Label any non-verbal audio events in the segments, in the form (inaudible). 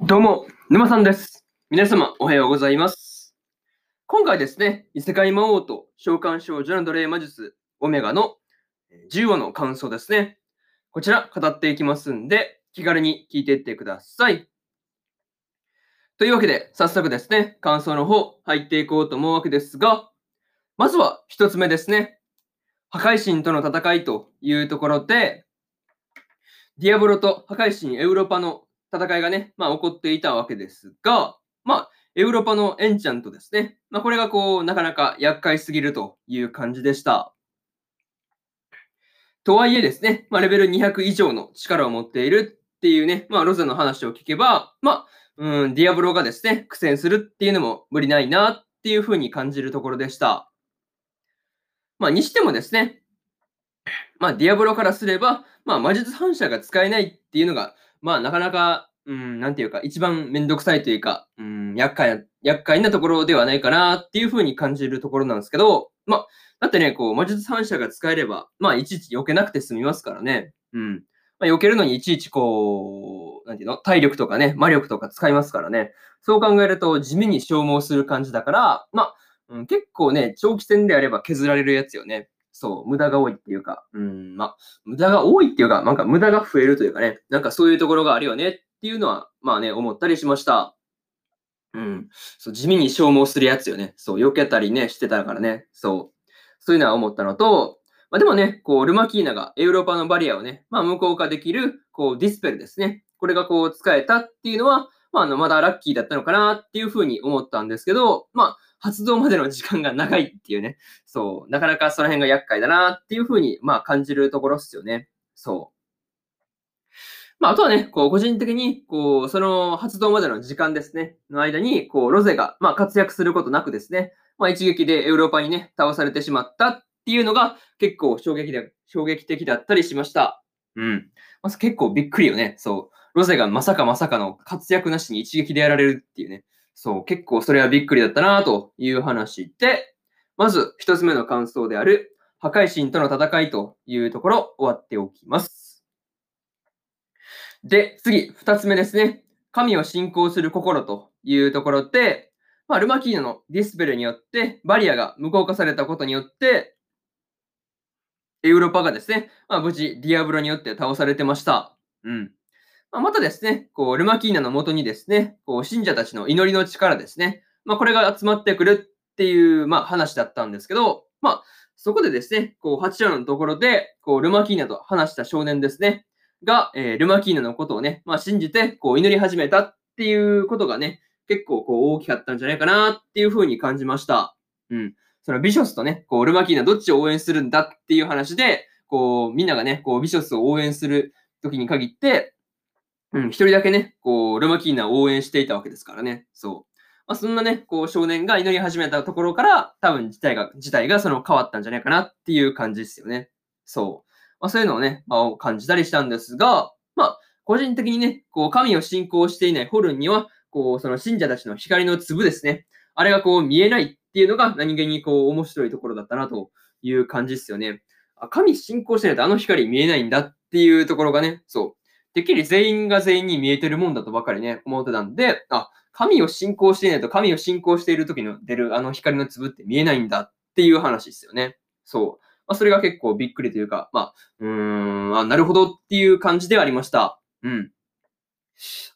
どうも、沼さんです。皆様、おはようございます。今回ですね、異世界魔王と召喚少女の奴隷魔術、オメガの10話の感想ですね。こちら、語っていきますんで、気軽に聞いていってください。というわけで、早速ですね、感想の方、入っていこうと思うわけですが、まずは一つ目ですね。破壊神との戦いというところで、ディアブロと破壊神エウロパの戦いがね、まあ起こっていたわけですが、まあ、エウロパのエンチャントですね。まあこれがこう、なかなか厄介すぎるという感じでした。とはいえですね、まあレベル200以上の力を持っているっていうね、まあロゼの話を聞けば、まあ、うん、ディアブロがですね、苦戦するっていうのも無理ないなっていうふうに感じるところでした。まあにしてもですね、まあディアブロからすれば、まあ魔術反射が使えないっていうのが、まあなかなか、うん、なんていうか、一番めんどくさいというか、うん、厄介な、厄介なところではないかなっていうふうに感じるところなんですけど、まあ、だってね、こう、魔術反射が使えれば、まあ、いちいち避けなくて済みますからね。うん。まあ、避けるのにいちいちこう、なんていうの体力とかね、魔力とか使いますからね。そう考えると地味に消耗する感じだから、まあ、うん、結構ね、長期戦であれば削られるやつよね。そう、無駄が多いっていうか、うん、まあ、無駄が多いっていうか、なんか無駄が増えるというかね、なんかそういうところがあるよねっていうのは、まあね、思ったりしました。うん。そう、地味に消耗するやつよね。そう、避けたりね、してたからね。そう。そういうのは思ったのと、まあでもね、こう、ルマキーナがエウロパのバリアをね、まあ無効化できる、こう、ディスペルですね。これがこう、使えたっていうのは、まあ、あの、まだラッキーだったのかなっていうふうに思ったんですけど、まあ、発動までの時間が長いっていうね。そう、なかなかその辺が厄介だなっていうふうに、まあ、感じるところっすよね。そう。まあ、あとはね、こう、個人的に、こう、その発動までの時間ですね、の間に、こう、ロゼが、まあ、活躍することなくですね、まあ、一撃でエウロパにね、倒されてしまったっていうのが、結構衝撃で、衝撃的だったりしました。うん。まあ、結構びっくりよね。そう。ロゼがまさかまさかの活躍なしに一撃でやられるっていうね。そう。結構それはびっくりだったなという話で、まず一つ目の感想である、破壊神との戦いというところ終わっておきます。で、次、二つ目ですね。神を信仰する心というところで、まあ、ルマキーナのディスペルによって、バリアが無効化されたことによって、エウロパがですね、まあ、無事、ディアブロによって倒されてました。うん。まあ、またですね、こう、ルマキーナの元にですね、こう、信者たちの祈りの力ですね、まあ、これが集まってくるっていう、まあ、話だったんですけど、まあ、そこでですね、こう、8話のところで、こう、ルマキーナと話した少年ですね、が、えールマキーナのことをね、まあ、信じて、こう、祈り始めたっていうことがね、結構、こう、大きかったんじゃないかなっていうふうに感じました。うん。そのビショスとね、こう、ルマキーナどっちを応援するんだっていう話で、こう、みんながね、こう、ビショスを応援する時に限って、うん、一人だけね、こう、ルマキーナを応援していたわけですからね。そう。まあ、そんなね、こう、少年が祈り始めたところから、多分事態が、事態がその変わったんじゃないかなっていう感じですよね。そう。まあ、そういうのをね、まあ、感じたりしたんですが、まあ、個人的にね、こう、神を信仰していないホルンには、こう、その信者たちの光の粒ですね。あれがこう、見えないっていうのが何気にこう、面白いところだったなという感じですよね。あ神信仰してないとあの光見えないんだっていうところがね、そう。てっきり全員が全員に見えてるもんだとばかりね、思ってたんで、あ、神を信仰していないと神を信仰している時の出るあの光の粒って見えないんだっていう話ですよね。そう。まあ、それが結構びっくりというか、まあ、うーん、あ、なるほどっていう感じではありました。うん。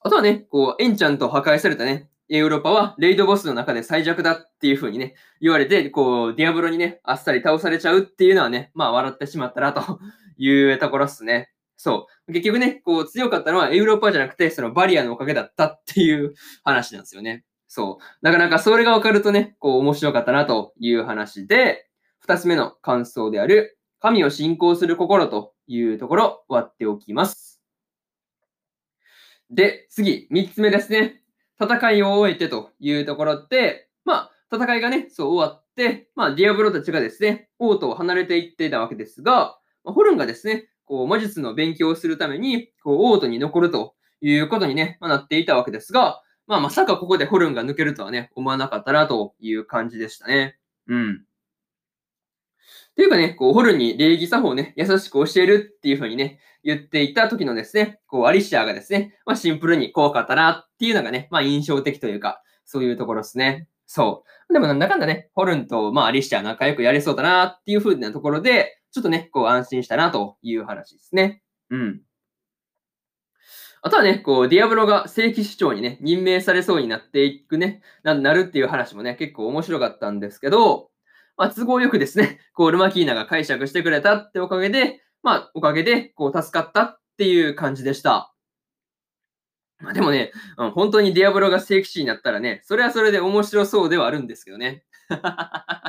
あとはね、こう、エンチャンと破壊されたね、エウロパはレイドボスの中で最弱だっていう風にね、言われて、こう、ディアブロにね、あっさり倒されちゃうっていうのはね、まあ笑ってしまったなというところっすね。そう。結局ね、こう強かったのはエウロッパじゃなくて、そのバリアのおかげだったっていう (laughs) 話なんですよね。そう。なかなかそれがわかるとね、こう面白かったなという話で、二つ目の感想である、神を信仰する心というところ、終わっておきます。で、次、三つ目ですね。戦いを終えてというところで、まあ、戦いがね、そう終わって、まあ、ディアブロたちがですね、王都を離れていってたわけですが、まホルンがですね、こう、魔術の勉強をするために、こう、王都に残るということにね、まあ、なっていたわけですが、まあ、まさかここでホルンが抜けるとはね、思わなかったなという感じでしたね。うん。っていうかね、こう、ホルンに礼儀作法をね、優しく教えるっていう風にね、言っていた時のですね、こう、アリシアがですね、まあ、シンプルに怖かったなっていうのがね、まあ、印象的というか、そういうところですね。そう。でもなんだかんだね、ホルンと、まあ、アリシア仲良くやれそうだなっていう風なところで、ちょっとね、こう、安心したなという話ですね。うん。あとはね、こう、ディアブロが正規市長にね、任命されそうになっていくね、ななるっていう話もね、結構面白かったんですけど、まあ、都合よくですね、こう、ルマキーナが解釈してくれたっておかげで、まあ、おかげで、こう、助かったっていう感じでした。まあ、でもね、うん、本当にディアブロが聖騎士になったらね、それはそれで面白そうではあるんですけどね。(laughs)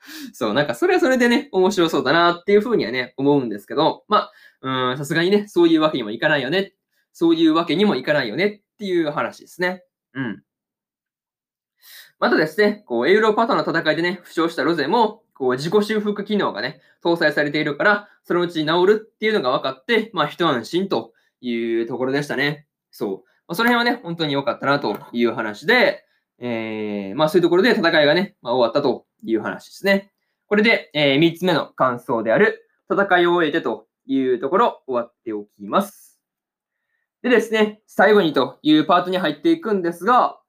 (laughs) そう、なんかそれはそれでね、面白そうだなっていうふうにはね、思うんですけど、まあ、うん、さすがにね、そういうわけにもいかないよね。そういうわけにもいかないよねっていう話ですね。うん。またですね、こう、エウロパトの戦いでね、負傷したロゼも、こう、自己修復機能がね、搭載されているから、そのうち治るっていうのが分かって、まあ、一安心というところでしたね。そう。まあ、その辺はね、本当に良かったなという話で、えー、まあ、そういうところで戦いがね、まあ、終わったという話ですね。これで、えー、3つ目の感想である、戦いを終えてというところ、終わっておきます。でですね、最後にというパートに入っていくんですが、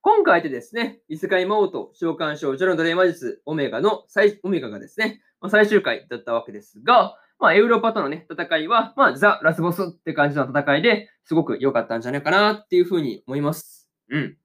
今回でですね、異世界魔王と召喚少女の奴隷魔術オメガの最、オメガがですね、まあ、最終回だったわけですが、まあ、エウロパとのね、戦いは、まあ、ザ・ラスボスって感じの戦いですごく良かったんじゃないかなっていうふうに思います。うん。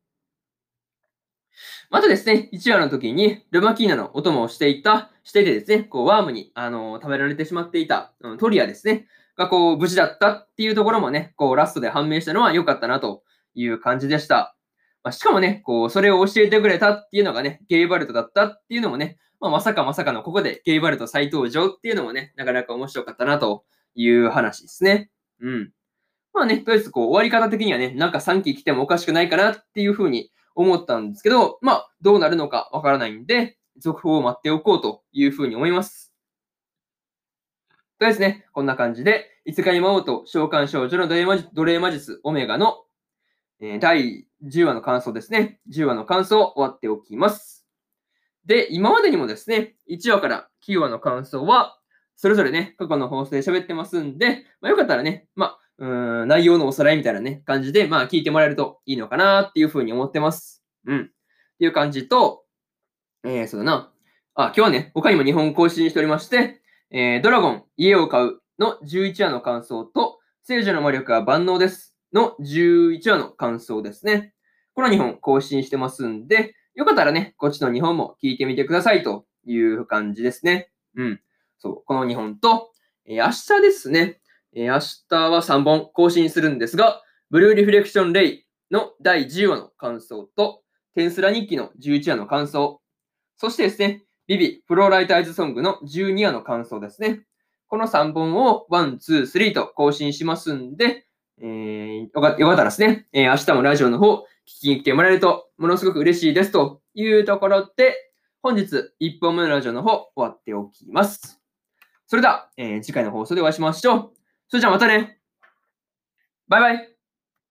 またですね、1話の時に、ルマキーナのお供をしていた、していてですね、こう、ワームに、あのー、食べられてしまっていた、うん、トリアですね、がこう、無事だったっていうところもね、こう、ラストで判明したのは良かったなという感じでした。まあ、しかもね、こう、それを教えてくれたっていうのがね、ゲイバルトだったっていうのもね、まあ、まさかまさかのここでゲイバルト再登場っていうのもね、なかなか面白かったなという話ですね。うん。まあね、とりあえずこう、終わり方的にはね、なんか3期来てもおかしくないかなっていうふうに思ったんですけど、まあ、どうなるのかわからないんで、続報を待っておこうというふうに思います。とりあえずね、こんな感じで、いつかに魔王と召喚少女の奴隷魔術オメガの、えー、第10話の感想ですね。10話の感想を終わっておきます。で、今までにもですね、1話から9話の感想は、それぞれね、過去の放送で喋ってますんで、まあ、よかったらね、まあ、うん内容のおさらいみたいなね、感じで、まあ、聞いてもらえるといいのかなっていうふうに思ってます。うん。っていう感じと、えー、そうだな。あ、今日はね、他にも日本更新しておりまして、えー、ドラゴン、家を買うの11話の感想と、聖女の魔力は万能です。の11話の感想ですね。この2本更新してますんで、よかったらね、こっちの2本も聞いてみてくださいという感じですね。うん。そう、この2本と、えー、明日ですね。えー、明日は3本更新するんですが、ブルーリフレクションレイの第10話の感想と、テンスラ日記の11話の感想、そしてですね、ビビ、フローライターズソングの12話の感想ですね。この3本を1、2、3と更新しますんで、えー、よかよかったらですね、えー、明日もラジオの方、聞きに来てもらえると、ものすごく嬉しいですというところで、本日1本目のラジオの方、終わっておきます。それでは、えー、次回の放送でお会いしましょう。それじゃあまたね。バイバイ。